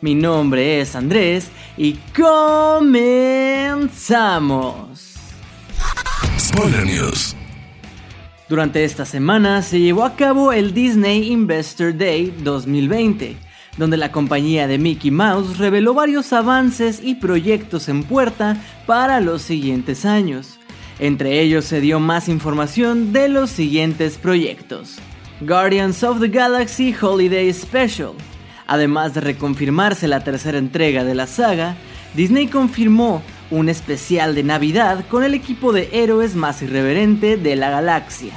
Mi nombre es Andrés y comenzamos. Spoiler News. Durante esta semana se llevó a cabo el Disney Investor Day 2020, donde la compañía de Mickey Mouse reveló varios avances y proyectos en puerta para los siguientes años. Entre ellos se dio más información de los siguientes proyectos. Guardians of the Galaxy Holiday Special, Además de reconfirmarse la tercera entrega de la saga, Disney confirmó un especial de Navidad con el equipo de héroes más irreverente de la galaxia.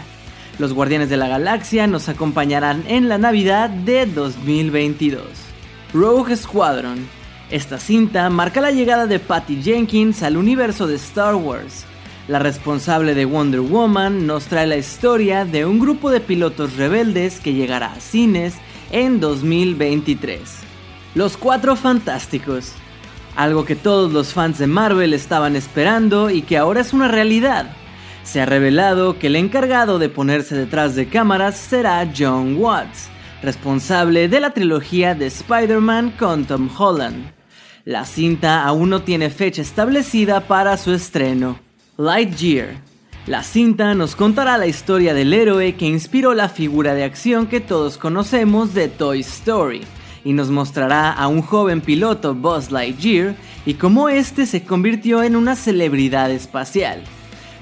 Los Guardianes de la Galaxia nos acompañarán en la Navidad de 2022. Rogue Squadron. Esta cinta marca la llegada de Patty Jenkins al universo de Star Wars. La responsable de Wonder Woman nos trae la historia de un grupo de pilotos rebeldes que llegará a cines en 2023. Los Cuatro Fantásticos. Algo que todos los fans de Marvel estaban esperando y que ahora es una realidad. Se ha revelado que el encargado de ponerse detrás de cámaras será John Watts, responsable de la trilogía de Spider-Man con Tom Holland. La cinta aún no tiene fecha establecida para su estreno. Lightyear la cinta nos contará la historia del héroe que inspiró la figura de acción que todos conocemos de Toy Story y nos mostrará a un joven piloto Buzz Lightyear y cómo este se convirtió en una celebridad espacial.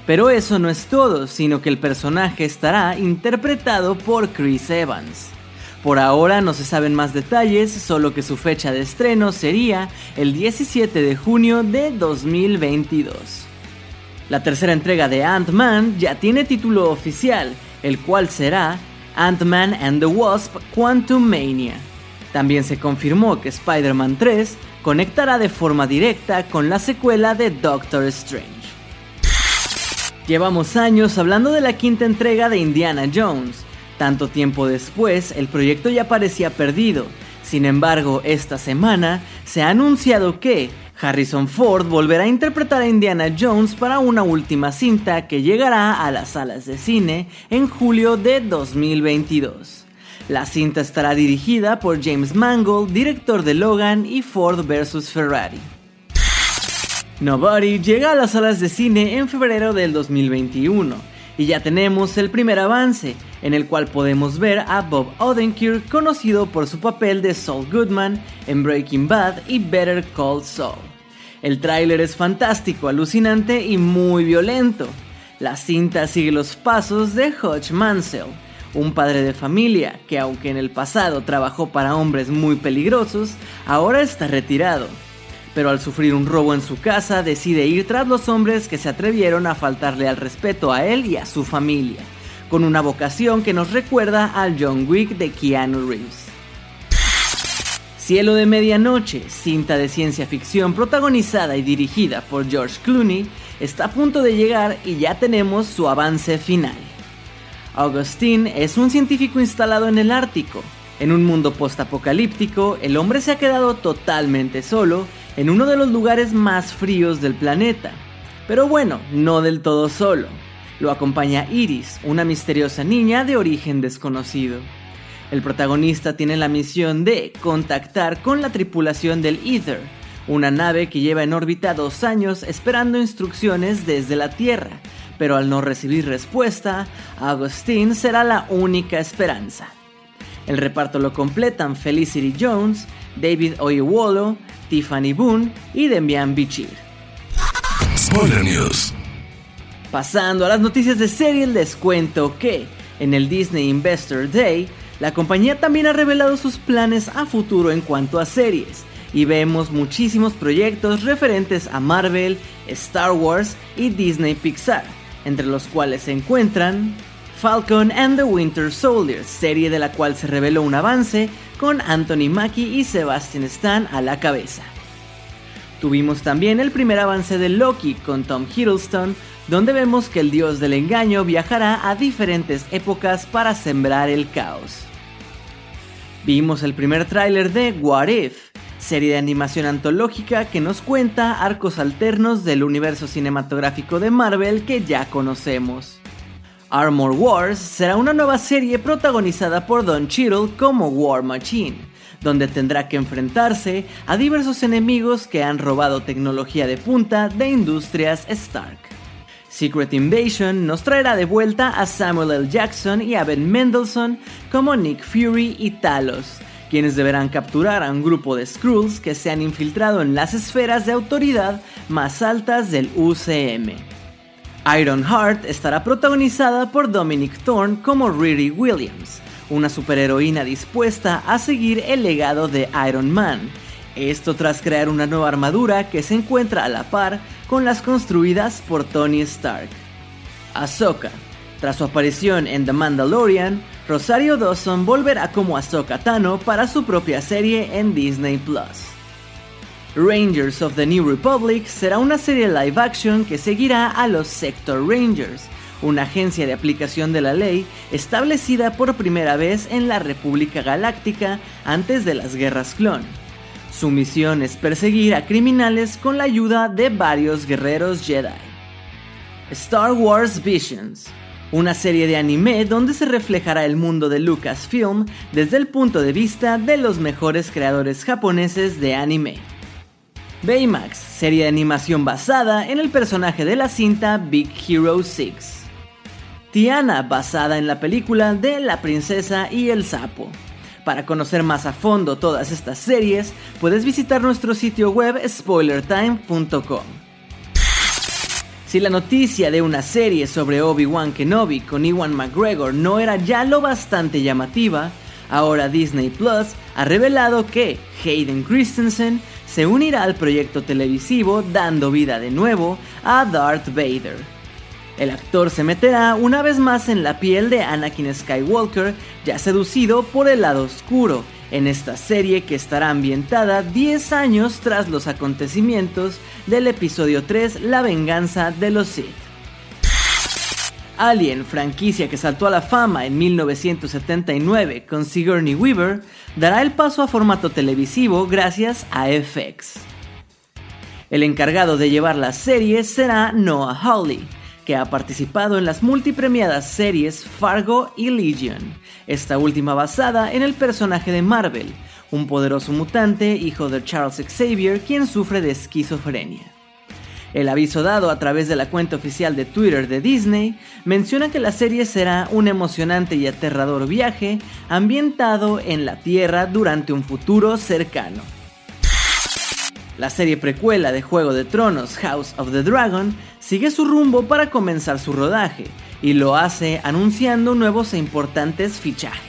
Pero eso no es todo, sino que el personaje estará interpretado por Chris Evans. Por ahora no se saben más detalles, solo que su fecha de estreno sería el 17 de junio de 2022. La tercera entrega de Ant-Man ya tiene título oficial, el cual será Ant-Man and the Wasp Quantum Mania. También se confirmó que Spider-Man 3 conectará de forma directa con la secuela de Doctor Strange. Llevamos años hablando de la quinta entrega de Indiana Jones. Tanto tiempo después, el proyecto ya parecía perdido. Sin embargo, esta semana se ha anunciado que Harrison Ford volverá a interpretar a Indiana Jones para una última cinta que llegará a las salas de cine en julio de 2022. La cinta estará dirigida por James Mangold, director de Logan y Ford vs Ferrari. Nobody llega a las salas de cine en febrero del 2021 y ya tenemos el primer avance, en el cual podemos ver a Bob Odenkirk conocido por su papel de Saul Goodman en Breaking Bad y Better Call Saul. El tráiler es fantástico, alucinante y muy violento. La cinta sigue los pasos de Hodge Mansell, un padre de familia que aunque en el pasado trabajó para hombres muy peligrosos, ahora está retirado. Pero al sufrir un robo en su casa decide ir tras los hombres que se atrevieron a faltarle al respeto a él y a su familia, con una vocación que nos recuerda al John Wick de Keanu Reeves. Cielo de Medianoche, cinta de ciencia ficción protagonizada y dirigida por George Clooney, está a punto de llegar y ya tenemos su avance final. Augustine es un científico instalado en el Ártico. En un mundo postapocalíptico, el hombre se ha quedado totalmente solo en uno de los lugares más fríos del planeta. Pero bueno, no del todo solo. Lo acompaña Iris, una misteriosa niña de origen desconocido. El protagonista tiene la misión de contactar con la tripulación del Ether, una nave que lleva en órbita dos años esperando instrucciones desde la Tierra, pero al no recibir respuesta, Agustín será la única esperanza. El reparto lo completan Felicity Jones, David Oyelowo, Tiffany Boone y Demian Bichir. Spoiler News. Pasando a las noticias de serie, les cuento que en el Disney Investor Day la compañía también ha revelado sus planes a futuro en cuanto a series, y vemos muchísimos proyectos referentes a Marvel, Star Wars y Disney Pixar, entre los cuales se encuentran Falcon and the Winter Soldier, serie de la cual se reveló un avance con Anthony Mackie y Sebastian Stan a la cabeza. Tuvimos también el primer avance de Loki con Tom Hiddleston, donde vemos que el dios del engaño viajará a diferentes épocas para sembrar el caos. Vimos el primer tráiler de What If, serie de animación antológica que nos cuenta arcos alternos del universo cinematográfico de Marvel que ya conocemos. Armor Wars será una nueva serie protagonizada por Don Cheadle como War Machine, donde tendrá que enfrentarse a diversos enemigos que han robado tecnología de punta de industrias Stark. Secret Invasion nos traerá de vuelta a Samuel L. Jackson y a Ben Mendelsohn como Nick Fury y Talos, quienes deberán capturar a un grupo de Skrulls que se han infiltrado en las esferas de autoridad más altas del UCM. Iron Heart estará protagonizada por Dominic Thorne como Riri Williams, una superheroína dispuesta a seguir el legado de Iron Man. Esto tras crear una nueva armadura que se encuentra a la par con las construidas por Tony Stark. Ahsoka. Tras su aparición en The Mandalorian, Rosario Dawson volverá como Ahsoka Tano para su propia serie en Disney Plus. Rangers of the New Republic será una serie live action que seguirá a los Sector Rangers, una agencia de aplicación de la ley establecida por primera vez en la República Galáctica antes de las guerras clon. Su misión es perseguir a criminales con la ayuda de varios guerreros Jedi. Star Wars Visions una serie de anime donde se reflejará el mundo de Lucasfilm desde el punto de vista de los mejores creadores japoneses de anime. Baymax, serie de animación basada en el personaje de la cinta Big Hero 6. Tiana, basada en la película de La princesa y el sapo. Para conocer más a fondo todas estas series, puedes visitar nuestro sitio web spoilertime.com. Si la noticia de una serie sobre Obi-Wan Kenobi con Ewan McGregor no era ya lo bastante llamativa, ahora Disney Plus ha revelado que Hayden Christensen se unirá al proyecto televisivo dando vida de nuevo a Darth Vader. El actor se meterá una vez más en la piel de Anakin Skywalker, ya seducido por el lado oscuro, en esta serie que estará ambientada 10 años tras los acontecimientos del episodio 3 La venganza de los Sith. Alien, franquicia que saltó a la fama en 1979 con Sigourney Weaver, dará el paso a formato televisivo gracias a FX. El encargado de llevar la serie será Noah Hawley, que ha participado en las multipremiadas series Fargo y Legion, esta última basada en el personaje de Marvel, un poderoso mutante hijo de Charles Xavier quien sufre de esquizofrenia. El aviso dado a través de la cuenta oficial de Twitter de Disney menciona que la serie será un emocionante y aterrador viaje ambientado en la Tierra durante un futuro cercano. La serie precuela de Juego de Tronos House of the Dragon sigue su rumbo para comenzar su rodaje y lo hace anunciando nuevos e importantes fichajes.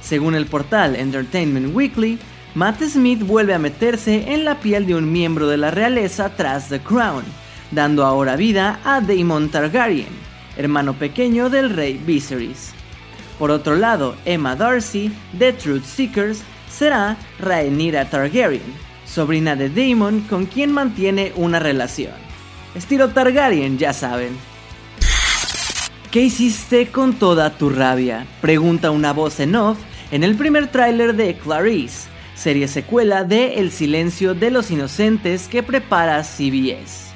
Según el portal Entertainment Weekly, Matt Smith vuelve a meterse en la piel de un miembro de la realeza tras The Crown, dando ahora vida a Daemon Targaryen, hermano pequeño del rey Viserys. Por otro lado, Emma Darcy, de Truth Seekers, será Rhaenyra Targaryen, sobrina de Daemon con quien mantiene una relación. Estilo Targaryen, ya saben. ¿Qué hiciste con toda tu rabia? Pregunta una voz en off en el primer tráiler de Clarice, serie secuela de El silencio de los inocentes que prepara CBS.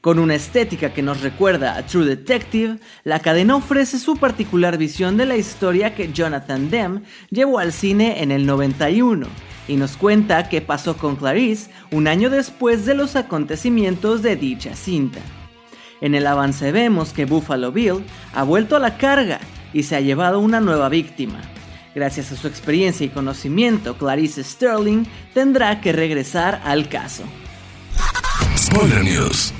Con una estética que nos recuerda a True Detective, la cadena ofrece su particular visión de la historia que Jonathan Demme llevó al cine en el 91 y nos cuenta qué pasó con Clarice un año después de los acontecimientos de dicha cinta. En el avance vemos que Buffalo Bill ha vuelto a la carga y se ha llevado una nueva víctima, Gracias a su experiencia y conocimiento, Clarice Sterling tendrá que regresar al caso. Spoiler News.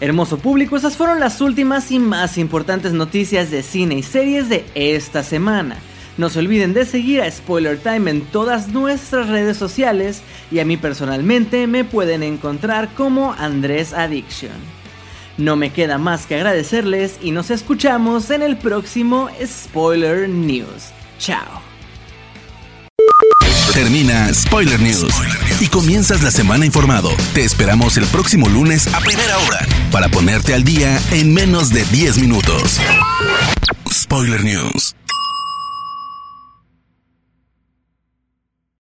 Hermoso público, esas fueron las últimas y más importantes noticias de cine y series de esta semana. No se olviden de seguir a Spoiler Time en todas nuestras redes sociales y a mí personalmente me pueden encontrar como Andrés Addiction. No me queda más que agradecerles y nos escuchamos en el próximo Spoiler News. Chao. Termina Spoiler News y comienzas la semana informado. Te esperamos el próximo lunes a primera hora para ponerte al día en menos de 10 minutos. Spoiler News.